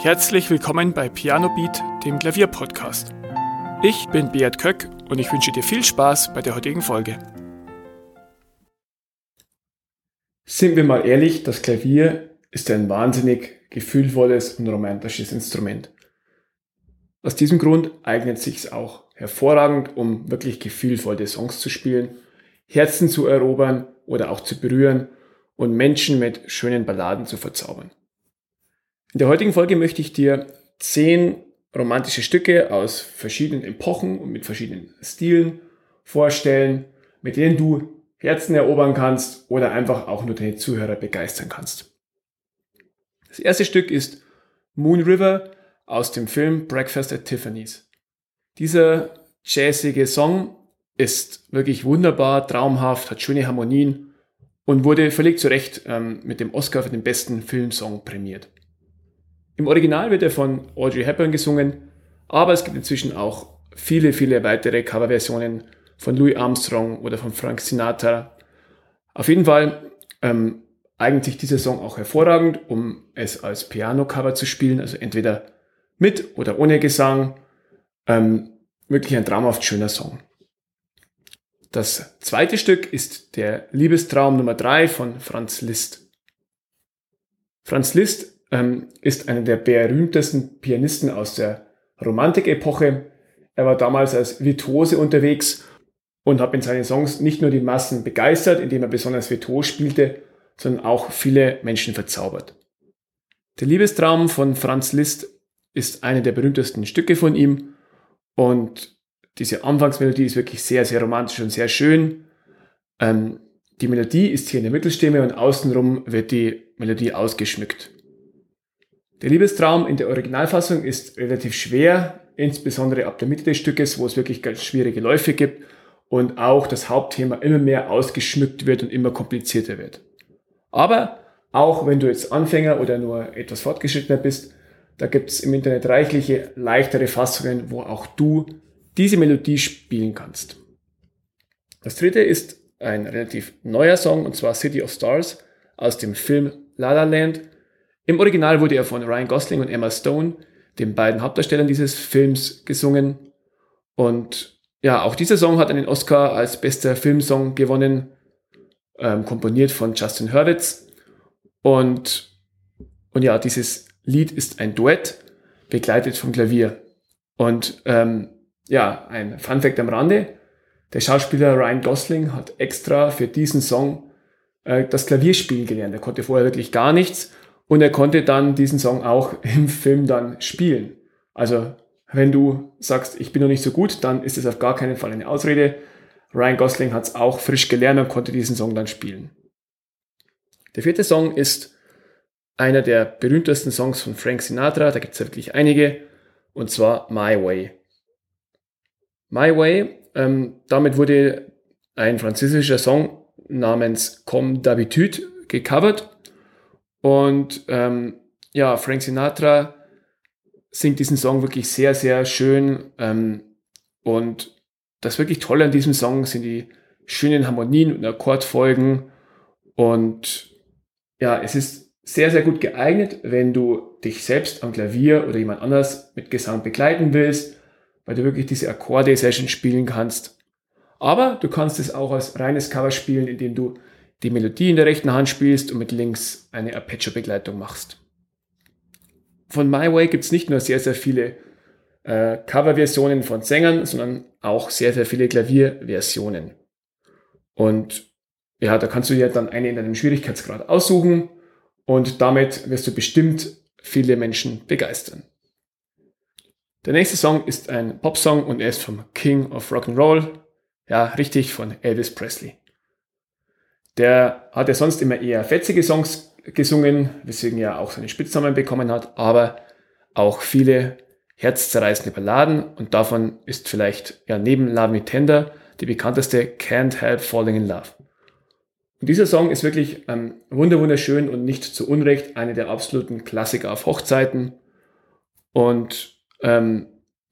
Herzlich willkommen bei Piano Beat, dem Klavierpodcast. Ich bin Beat Köck und ich wünsche dir viel Spaß bei der heutigen Folge. Sind wir mal ehrlich, das Klavier ist ein wahnsinnig gefühlvolles und romantisches Instrument. Aus diesem Grund eignet sich auch hervorragend, um wirklich gefühlvolle Songs zu spielen, Herzen zu erobern oder auch zu berühren und Menschen mit schönen Balladen zu verzaubern. In der heutigen Folge möchte ich dir zehn romantische Stücke aus verschiedenen Epochen und mit verschiedenen Stilen vorstellen, mit denen du Herzen erobern kannst oder einfach auch nur deine Zuhörer begeistern kannst. Das erste Stück ist Moon River aus dem Film Breakfast at Tiffany's. Dieser jazzige Song ist wirklich wunderbar, traumhaft, hat schöne Harmonien und wurde völlig zu Recht ähm, mit dem Oscar für den besten Filmsong prämiert. Im Original wird er von Audrey Hepburn gesungen, aber es gibt inzwischen auch viele, viele weitere Coverversionen von Louis Armstrong oder von Frank Sinatra. Auf jeden Fall ähm, eignet sich dieser Song auch hervorragend, um es als Piano-Cover zu spielen, also entweder mit oder ohne Gesang. Ähm, wirklich ein traumhaft schöner Song. Das zweite Stück ist der Liebestraum Nummer drei von Franz Liszt. Franz Liszt ähm, ist einer der berühmtesten Pianisten aus der Romantik-Epoche. Er war damals als Virtuose unterwegs und hat in seinen Songs nicht nur die Massen begeistert, indem er besonders virtuos spielte, sondern auch viele Menschen verzaubert. Der Liebestraum von Franz Liszt ist eine der berühmtesten Stücke von ihm und diese Anfangsmelodie ist wirklich sehr, sehr romantisch und sehr schön. Ähm, die Melodie ist hier in der Mittelstimme und außenrum wird die Melodie ausgeschmückt. Der Liebestraum in der Originalfassung ist relativ schwer, insbesondere ab der Mitte des Stückes, wo es wirklich ganz schwierige Läufe gibt und auch das Hauptthema immer mehr ausgeschmückt wird und immer komplizierter wird. Aber auch wenn du jetzt Anfänger oder nur etwas fortgeschrittener bist, da gibt es im Internet reichliche, leichtere Fassungen, wo auch du diese Melodie spielen kannst. Das dritte ist ein relativ neuer Song, und zwar City of Stars aus dem Film La La Land im Original wurde er von Ryan Gosling und Emma Stone, den beiden Hauptdarstellern dieses Films, gesungen. Und ja, auch dieser Song hat einen Oscar als bester Filmsong gewonnen, ähm, komponiert von Justin Hurwitz. Und, und ja, dieses Lied ist ein Duett, begleitet vom Klavier. Und ähm, ja, ein Fun Fact am Rande. Der Schauspieler Ryan Gosling hat extra für diesen Song äh, das Klavierspielen gelernt. Er konnte vorher wirklich gar nichts und er konnte dann diesen Song auch im Film dann spielen. Also wenn du sagst, ich bin noch nicht so gut, dann ist es auf gar keinen Fall eine Ausrede. Ryan Gosling hat es auch frisch gelernt und konnte diesen Song dann spielen. Der vierte Song ist einer der berühmtesten Songs von Frank Sinatra, da gibt es wirklich einige, und zwar My Way. My Way, ähm, damit wurde ein französischer Song namens Comme d'habitude gecovert und ähm, ja, Frank Sinatra singt diesen Song wirklich sehr, sehr schön. Ähm, und das wirklich Tolle an diesem Song sind die schönen Harmonien und Akkordfolgen. Und ja, es ist sehr, sehr gut geeignet, wenn du dich selbst am Klavier oder jemand anders mit Gesang begleiten willst, weil du wirklich diese Akkorde-Session spielen kannst. Aber du kannst es auch als reines Cover spielen, indem du die Melodie in der rechten Hand spielst und mit links eine Arpeggio-Begleitung machst. Von My Way gibt es nicht nur sehr, sehr viele äh, Coverversionen von Sängern, sondern auch sehr, sehr viele Klavierversionen. Und ja, da kannst du dir dann eine in deinem Schwierigkeitsgrad aussuchen und damit wirst du bestimmt viele Menschen begeistern. Der nächste Song ist ein Popsong und er ist vom King of Rock'n'Roll. Ja, richtig, von Elvis Presley. Der hat ja sonst immer eher fetzige Songs gesungen, weswegen er auch seine Spitznamen bekommen hat, aber auch viele herzzerreißende Balladen und davon ist vielleicht ja neben Love Me Tender die bekannteste Can't Help Falling in Love. Und dieser Song ist wirklich ähm, wunderschön und nicht zu Unrecht eine der absoluten Klassiker auf Hochzeiten. Und ähm,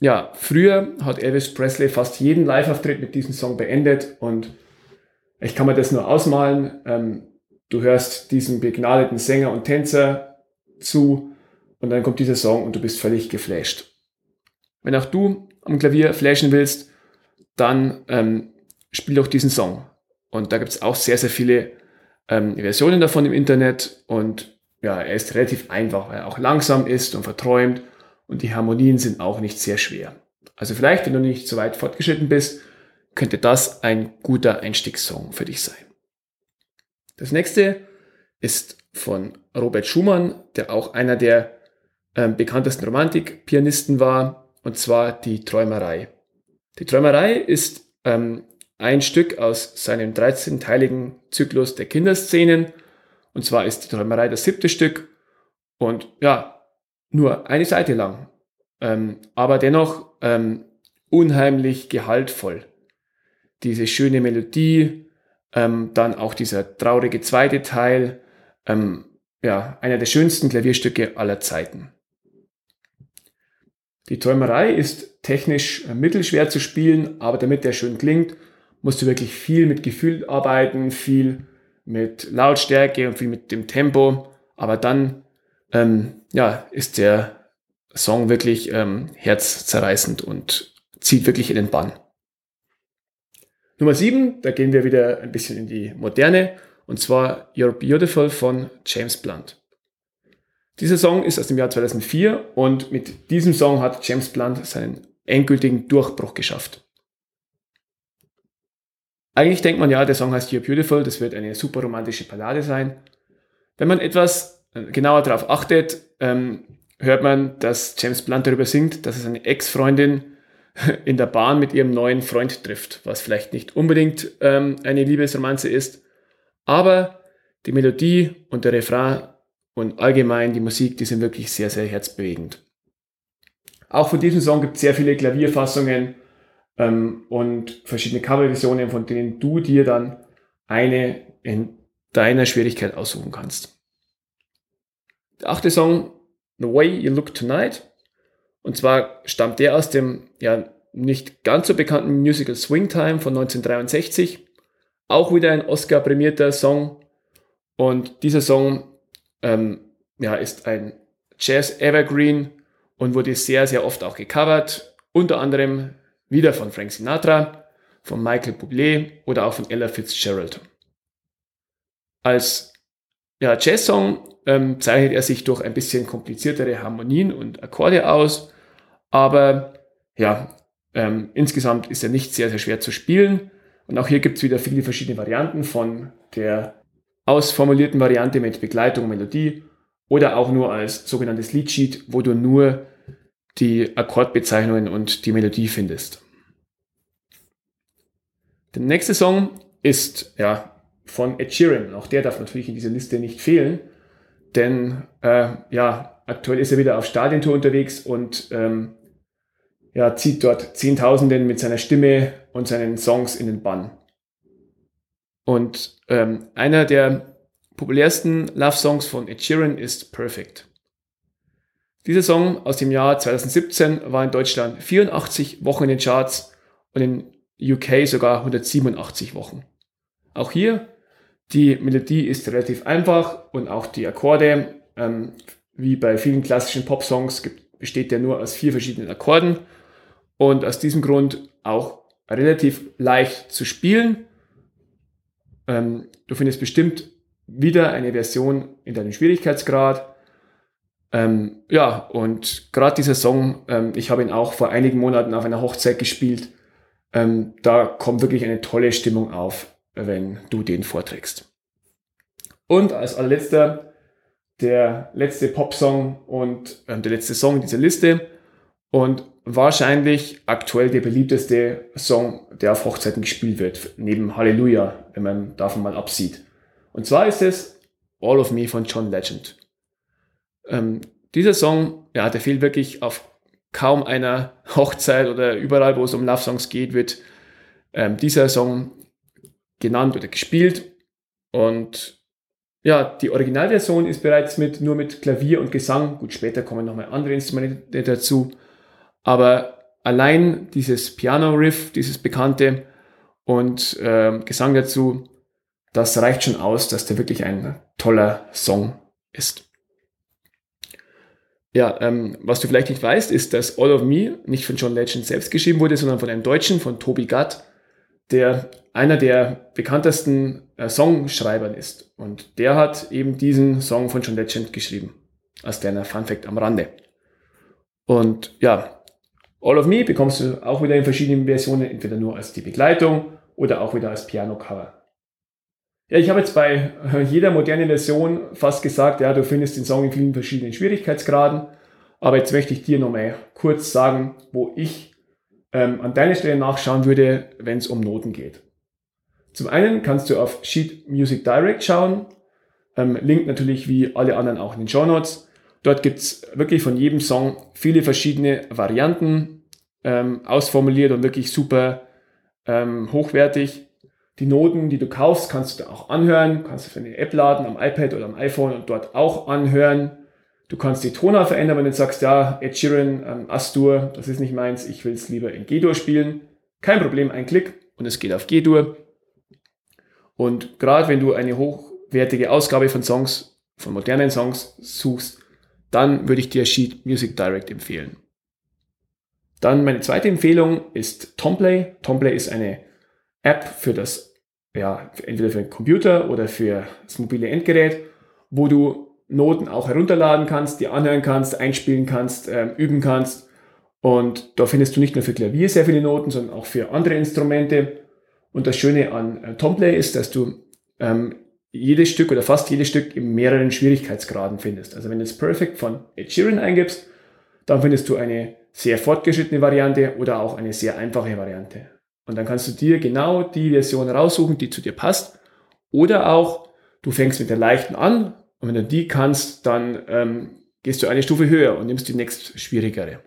ja, früher hat Elvis Presley fast jeden Live-Auftritt mit diesem Song beendet und ich kann mir das nur ausmalen. Ähm, du hörst diesem begnadeten Sänger und Tänzer zu und dann kommt dieser Song und du bist völlig geflasht. Wenn auch du am Klavier flashen willst, dann ähm, spiel doch diesen Song. Und da gibt es auch sehr, sehr viele ähm, Versionen davon im Internet und ja, er ist relativ einfach, weil er auch langsam ist und verträumt und die Harmonien sind auch nicht sehr schwer. Also vielleicht, wenn du nicht so weit fortgeschritten bist, könnte das ein guter Einstiegssong für dich sein. Das nächste ist von Robert Schumann, der auch einer der ähm, bekanntesten Romantikpianisten war, und zwar die Träumerei. Die Träumerei ist ähm, ein Stück aus seinem 13-teiligen Zyklus der Kinderszenen. Und zwar ist die Träumerei das siebte Stück und ja, nur eine Seite lang. Ähm, aber dennoch ähm, unheimlich gehaltvoll. Diese schöne Melodie, ähm, dann auch dieser traurige zweite Teil, ähm, ja, einer der schönsten Klavierstücke aller Zeiten. Die Träumerei ist technisch äh, mittelschwer zu spielen, aber damit der schön klingt, musst du wirklich viel mit Gefühl arbeiten, viel mit Lautstärke und viel mit dem Tempo. Aber dann ähm, ja, ist der Song wirklich ähm, herzzerreißend und zieht wirklich in den Bann. Nummer 7, da gehen wir wieder ein bisschen in die Moderne, und zwar You're Beautiful von James Blunt. Dieser Song ist aus dem Jahr 2004 und mit diesem Song hat James Blunt seinen endgültigen Durchbruch geschafft. Eigentlich denkt man ja, der Song heißt You're Beautiful, das wird eine super romantische Ballade sein. Wenn man etwas äh, genauer darauf achtet, ähm, hört man, dass James Blunt darüber singt, dass er seine Ex-Freundin in der Bahn mit ihrem neuen Freund trifft, was vielleicht nicht unbedingt ähm, eine Liebesromanze ist, aber die Melodie und der Refrain und allgemein die Musik, die sind wirklich sehr, sehr herzbewegend. Auch von diesem Song gibt es sehr viele Klavierfassungen ähm, und verschiedene Coverversionen, von denen du dir dann eine in deiner Schwierigkeit aussuchen kannst. Der achte Song, The Way You Look Tonight. Und zwar stammt der aus dem ja nicht ganz so bekannten Musical Swing Time von 1963. Auch wieder ein Oscar-prämierter Song. Und dieser Song ähm, ja, ist ein Jazz Evergreen und wurde sehr, sehr oft auch gecovert. Unter anderem wieder von Frank Sinatra, von Michael Bublé oder auch von Ella Fitzgerald. Als ja, Jazz-Song ähm, zeichnet er sich durch ein bisschen kompliziertere Harmonien und Akkorde aus, aber ja, ähm, insgesamt ist er nicht sehr, sehr schwer zu spielen. Und auch hier gibt es wieder viele verschiedene Varianten von der ausformulierten Variante mit Begleitung, Melodie oder auch nur als sogenanntes Leadsheet, wo du nur die Akkordbezeichnungen und die Melodie findest. Der nächste Song ist ja von Ed Sheeran. Auch der darf natürlich in dieser Liste nicht fehlen, denn äh, ja aktuell ist er wieder auf Stadientour unterwegs und ähm, ja, zieht dort Zehntausenden mit seiner Stimme und seinen Songs in den Bann. Und ähm, einer der populärsten Love-Songs von Ed Sheeran ist Perfect. Dieser Song aus dem Jahr 2017 war in Deutschland 84 Wochen in den Charts und in UK sogar 187 Wochen. Auch hier, die Melodie ist relativ einfach und auch die Akkorde, ähm, wie bei vielen klassischen Pop-Songs, besteht der nur aus vier verschiedenen Akkorden und aus diesem Grund auch relativ leicht zu spielen. Ähm, du findest bestimmt wieder eine Version in deinem Schwierigkeitsgrad ähm, ja, und gerade dieser Song, ähm, ich habe ihn auch vor einigen Monaten auf einer Hochzeit gespielt. Ähm, da kommt wirklich eine tolle Stimmung auf, wenn du den vorträgst. Und als allerletzter, der letzte Popsong und ähm, der letzte Song dieser Liste und wahrscheinlich aktuell der beliebteste Song, der auf Hochzeiten gespielt wird, neben Halleluja, wenn man davon mal absieht. Und zwar ist es All of Me von John Legend. Ähm, dieser Song, ja, der fehlt wirklich auf kaum einer Hochzeit oder überall, wo es um Love Songs geht, wird ähm, dieser Song genannt oder gespielt. Und ja, die Originalversion ist bereits mit, nur mit Klavier und Gesang. Gut, später kommen nochmal andere Instrumente dazu. Aber allein dieses Piano-Riff, dieses bekannte und äh, Gesang dazu, das reicht schon aus, dass der wirklich ein toller Song ist. Ja, ähm, was du vielleicht nicht weißt, ist, dass All of Me nicht von John Legend selbst geschrieben wurde, sondern von einem Deutschen, von Toby Gatt, der einer der bekanntesten äh, Songschreibern ist. Und der hat eben diesen Song von John Legend geschrieben. Als kleiner Funfact am Rande. Und ja, All of Me bekommst du auch wieder in verschiedenen Versionen, entweder nur als die Begleitung oder auch wieder als Piano-Cover. Ja, ich habe jetzt bei äh, jeder modernen Version fast gesagt, ja, du findest den Song in vielen verschiedenen Schwierigkeitsgraden. Aber jetzt möchte ich dir nochmal kurz sagen, wo ich ähm, an deiner Stelle nachschauen würde, wenn es um Noten geht. Zum einen kannst du auf Sheet Music Direct schauen. Ähm, Link natürlich wie alle anderen auch in den Show Notes. Dort gibt's wirklich von jedem Song viele verschiedene Varianten ähm, ausformuliert und wirklich super ähm, hochwertig. Die Noten, die du kaufst, kannst du da auch anhören. Kannst du für eine App laden am iPad oder am iPhone und dort auch anhören. Du kannst die Tonart verändern, wenn du sagst, ja, Ed Sheeran, ähm, Astur, das ist nicht meins, ich will es lieber in G-Dur spielen. Kein Problem, ein Klick und es geht auf G-Dur. Und gerade wenn du eine hochwertige Ausgabe von Songs, von modernen Songs suchst, dann würde ich dir Sheet Music Direct empfehlen. Dann meine zweite Empfehlung ist Tomplay. Tomplay ist eine App für das, ja, entweder für den Computer oder für das mobile Endgerät, wo du Noten auch herunterladen kannst, die anhören kannst, einspielen kannst, äh, üben kannst. Und da findest du nicht nur für Klavier sehr viele Noten, sondern auch für andere Instrumente. Und das Schöne an äh, Tomplay ist, dass du ähm, jedes Stück oder fast jedes Stück in mehreren Schwierigkeitsgraden findest. Also wenn du das Perfect von Ed Sheeran eingibst, dann findest du eine sehr fortgeschrittene Variante oder auch eine sehr einfache Variante. Und dann kannst du dir genau die Version raussuchen, die zu dir passt. Oder auch, du fängst mit der leichten an und wenn du die kannst, dann ähm, gehst du eine Stufe höher und nimmst die nächst schwierigere.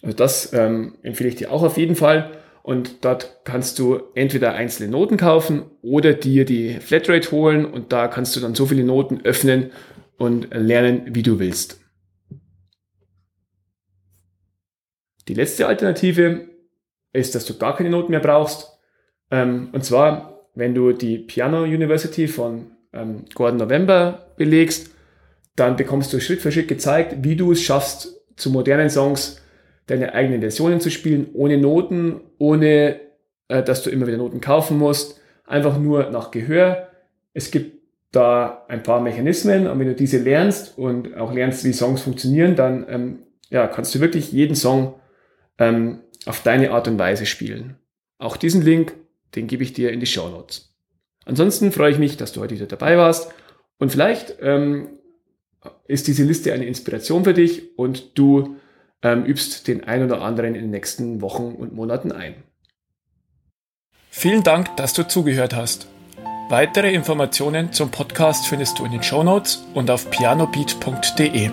Also das ähm, empfehle ich dir auch auf jeden Fall. Und dort kannst du entweder einzelne Noten kaufen oder dir die Flatrate holen und da kannst du dann so viele Noten öffnen und lernen, wie du willst. Die letzte Alternative ist, dass du gar keine Noten mehr brauchst. Ähm, und zwar, wenn du die Piano University von ähm, Gordon November belegst, dann bekommst du Schritt für Schritt gezeigt, wie du es schaffst, zu modernen Songs deine eigenen Versionen zu spielen, ohne Noten, ohne äh, dass du immer wieder Noten kaufen musst, einfach nur nach Gehör. Es gibt da ein paar Mechanismen und wenn du diese lernst und auch lernst, wie Songs funktionieren, dann ähm, ja, kannst du wirklich jeden Song ähm, auf deine Art und Weise spielen. Auch diesen Link, den gebe ich dir in die Show Notes. Ansonsten freue ich mich, dass du heute wieder dabei warst und vielleicht ähm, ist diese Liste eine Inspiration für dich und du ähm, übst den ein oder anderen in den nächsten Wochen und Monaten ein. Vielen Dank, dass du zugehört hast. Weitere Informationen zum Podcast findest du in den Show Notes und auf pianobeat.de.